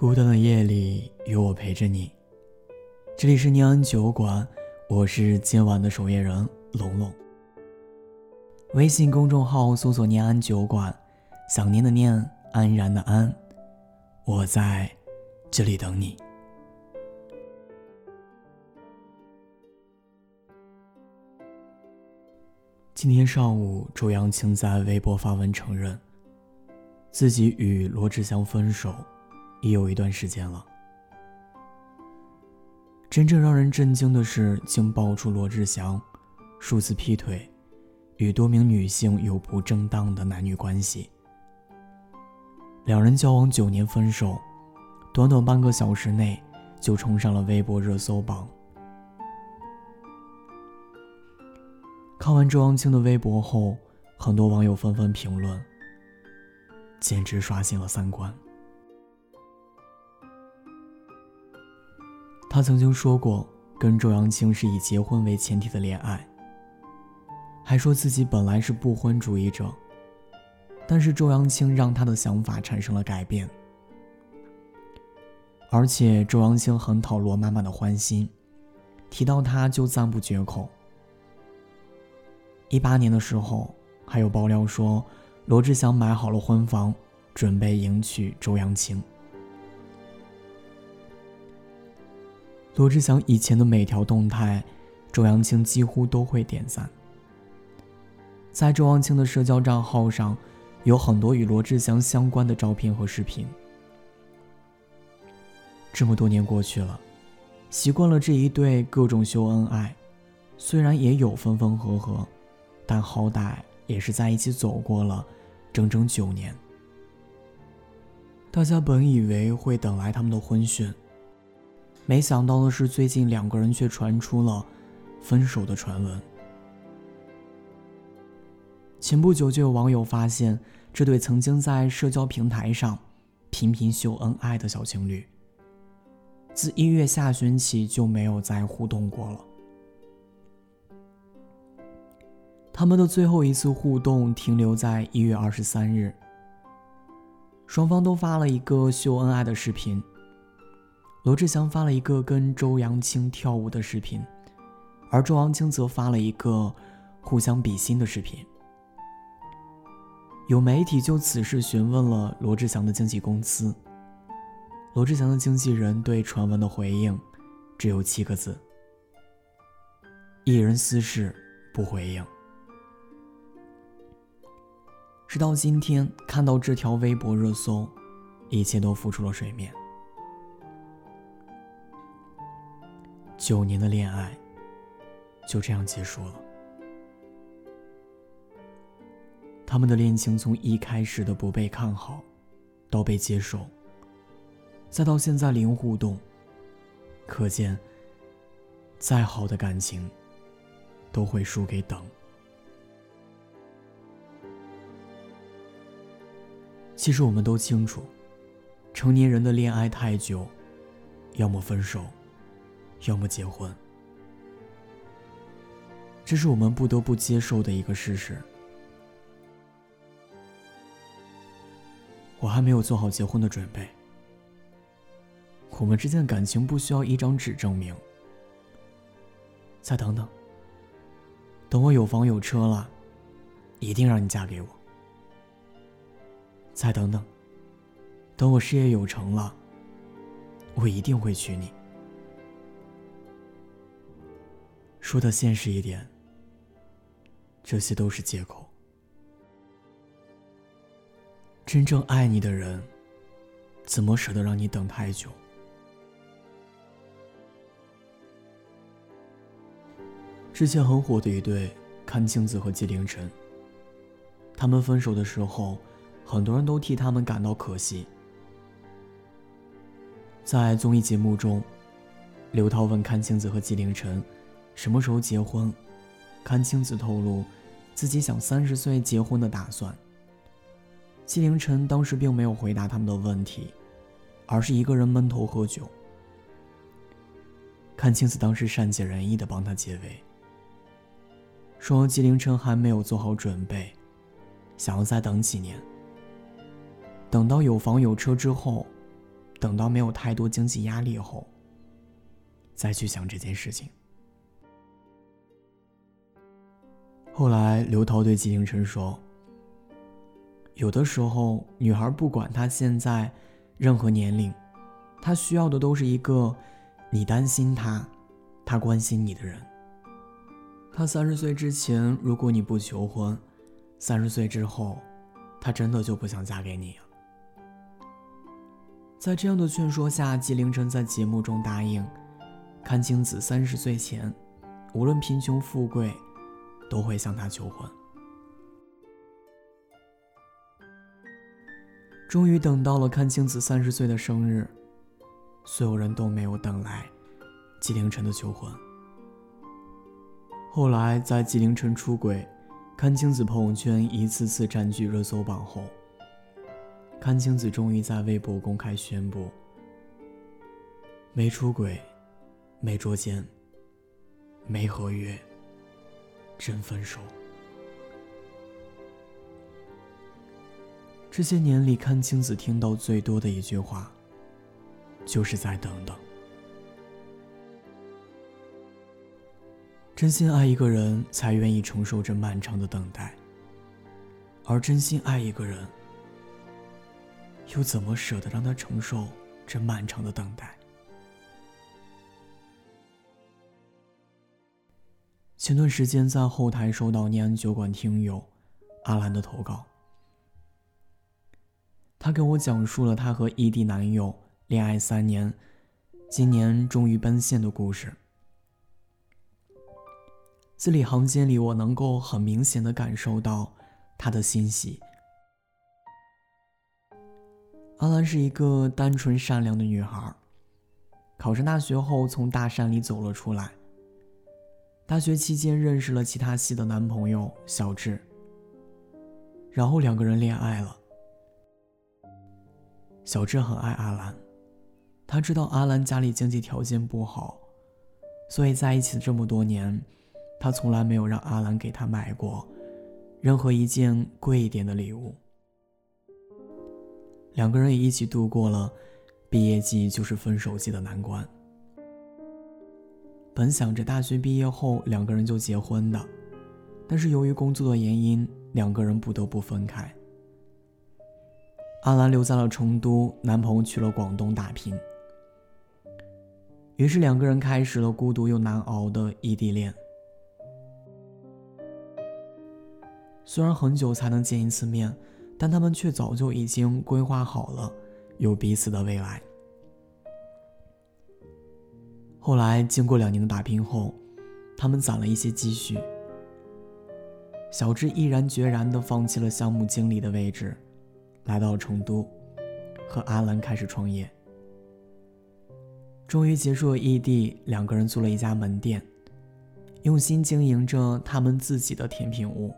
孤单的夜里，有我陪着你。这里是念安酒馆，我是今晚的守夜人龙龙。微信公众号搜索“念安酒馆”，想念的念，安然的安，我在这里等你。今天上午，周扬青在微博发文承认，自己与罗志祥分手。已有一段时间了。真正让人震惊的是，竟爆出罗志祥数次劈腿，与多名女性有不正当的男女关系。两人交往九年分手，短短半个小时内就冲上了微博热搜榜。看完周扬青的微博后，很多网友纷纷评论，简直刷新了三观。他曾经说过，跟周扬青是以结婚为前提的恋爱，还说自己本来是不婚主义者，但是周扬青让他的想法产生了改变。而且周扬青很讨罗妈妈的欢心，提到他就赞不绝口。一八年的时候，还有爆料说，罗志祥买好了婚房，准备迎娶周扬青。罗志祥以前的每条动态，周扬青几乎都会点赞。在周扬青的社交账号上，有很多与罗志祥相关的照片和视频。这么多年过去了，习惯了这一对各种秀恩爱，虽然也有分分合合，但好歹也是在一起走过了整整九年。大家本以为会等来他们的婚讯。没想到的是，最近两个人却传出了分手的传闻。前不久就有网友发现，这对曾经在社交平台上频频秀恩爱的小情侣，自一月下旬起就没有再互动过了。他们的最后一次互动停留在一月二十三日，双方都发了一个秀恩爱的视频。罗志祥发了一个跟周扬青跳舞的视频，而周扬青则发了一个互相比心的视频。有媒体就此事询问了罗志祥的经纪公司，罗志祥的经纪人对传闻的回应只有七个字：艺人私事不回应。直到今天看到这条微博热搜，一切都浮出了水面。九年的恋爱就这样结束了。他们的恋情从一开始的不被看好，到被接受，再到现在零互动，可见，再好的感情都会输给等。其实我们都清楚，成年人的恋爱太久，要么分手。要么结婚，这是我们不得不接受的一个事实。我还没有做好结婚的准备，我们之间的感情不需要一张纸证明。再等等，等我有房有车了，一定让你嫁给我。再等等，等我事业有成了，我一定会娶你。说的现实一点，这些都是借口。真正爱你的人，怎么舍得让你等太久？之前很火的一对阚清子和纪凌尘，他们分手的时候，很多人都替他们感到可惜。在综艺节目中，刘涛问阚清子和纪凌尘。什么时候结婚？阚清子透露，自己想三十岁结婚的打算。纪凌尘当时并没有回答他们的问题，而是一个人闷头喝酒。阚清子当时善解人意的帮他解围，说纪凌尘还没有做好准备，想要再等几年，等到有房有车之后，等到没有太多经济压力后，再去想这件事情。后来，刘涛对纪凌尘说：“有的时候，女孩不管她现在任何年龄，她需要的都是一个你担心她，她关心你的人。她三十岁之前，如果你不求婚，三十岁之后，她真的就不想嫁给你了。”在这样的劝说下，纪凌尘在节目中答应，阚清子三十岁前，无论贫穷富贵，都会向她求婚。终于等到了阚清子三十岁的生日，所有人都没有等来纪凌尘的求婚。后来，在纪凌尘出轨，阚清子朋友圈一次次占据热搜榜后。阚清子终于在微博公开宣布：没出轨，没捉奸，没合约，真分手。这些年里，阚清子听到最多的一句话，就是再等等。真心爱一个人，才愿意承受这漫长的等待；而真心爱一个人，又怎么舍得让他承受这漫长的等待？前段时间在后台收到念安酒馆听友阿兰的投稿，他给我讲述了他和异地男友恋爱三年，今年终于奔现的故事。字里行间里，我能够很明显的感受到他的欣喜。阿兰是一个单纯善良的女孩。考上大学后，从大山里走了出来。大学期间认识了其他系的男朋友小智，然后两个人恋爱了。小智很爱阿兰，他知道阿兰家里经济条件不好，所以在一起这么多年，他从来没有让阿兰给他买过任何一件贵一点的礼物。两个人也一起度过了毕业季就是分手季的难关。本想着大学毕业后两个人就结婚的，但是由于工作的原因，两个人不得不分开。阿兰留在了成都，男朋友去了广东打拼。于是两个人开始了孤独又难熬的异地恋。虽然很久才能见一次面。但他们却早就已经规划好了有彼此的未来。后来经过两年的打拼后，他们攒了一些积蓄。小智毅然决然地放弃了项目经理的位置，来到了成都，和阿兰开始创业。终于结束了异地，两个人租了一家门店，用心经营着他们自己的甜品屋。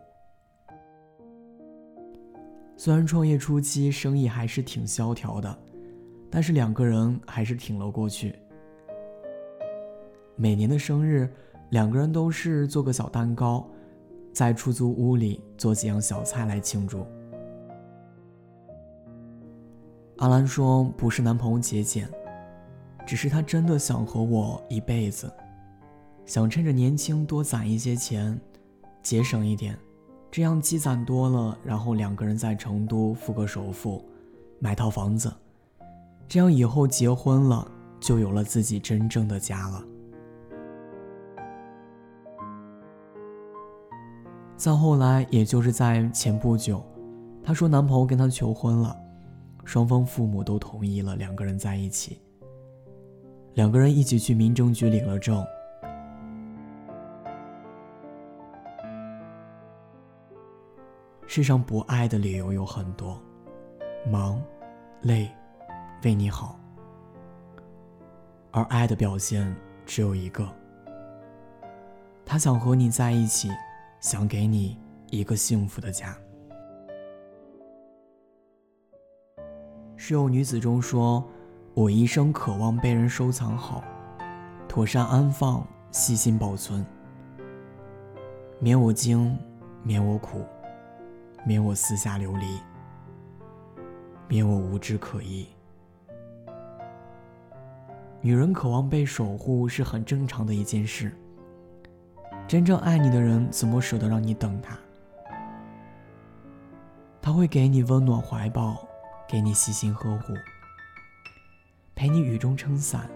虽然创业初期生意还是挺萧条的，但是两个人还是挺了过去。每年的生日，两个人都是做个小蛋糕，在出租屋里做几样小菜来庆祝。阿兰说：“不是男朋友节俭，只是他真的想和我一辈子，想趁着年轻多攒一些钱，节省一点。”这样积攒多了，然后两个人在成都付个首付，买套房子，这样以后结婚了就有了自己真正的家了。再后来，也就是在前不久，她说男朋友跟她求婚了，双方父母都同意了，两个人在一起，两个人一起去民政局领了证。世上不爱的理由有很多，忙、累、为你好，而爱的表现只有一个。他想和你在一起，想给你一个幸福的家。室友女子中说：“我一生渴望被人收藏好，妥善安放，细心保存，免我惊，免我苦。”免我四下流离，免我无枝可依。女人渴望被守护是很正常的一件事。真正爱你的人怎么舍得让你等他？他会给你温暖怀抱，给你细心呵护，陪你雨中撑伞，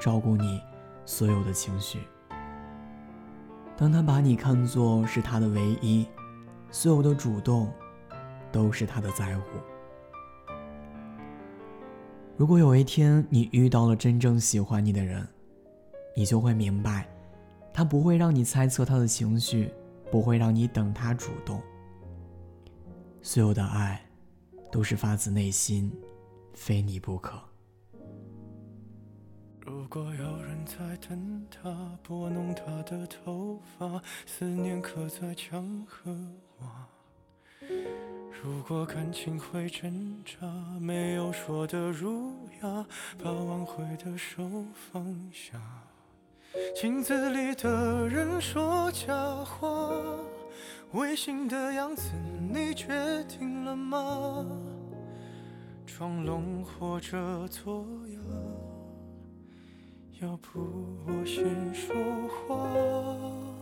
照顾你所有的情绪。当他把你看作是他的唯一，所有的主动都是他的在乎。如果有一天你遇到了真正喜欢你的人，你就会明白，他不会让你猜测他的情绪，不会让你等他主动。所有的爱，都是发自内心，非你不可。如果有人在等他，拨弄他的头发，思念刻在墙和瓦。如果感情会挣扎，没有说的儒雅，把挽回的手放下。镜子里的人说假话，违心的样子你决定了吗？装聋或者作哑，要不我先说话。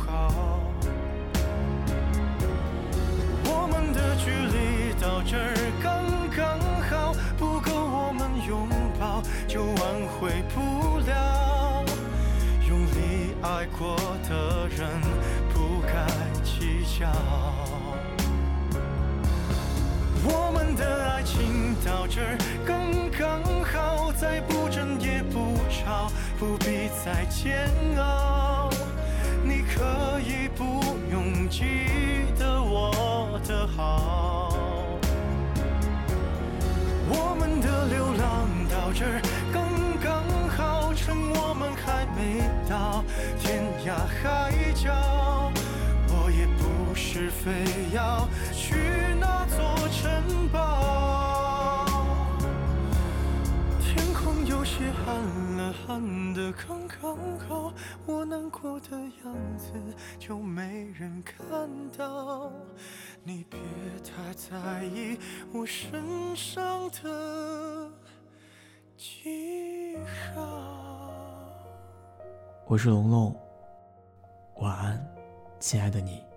笑。我们的爱情到这刚刚好，再不争也不吵，不必再煎熬。你可以不用记得我的好。非要去那座城堡。天空有些暗了，暗的刚刚好，我难过的样子就没人看到。你别太在意我身上的记号。我是龙龙，晚安。亲爱的你。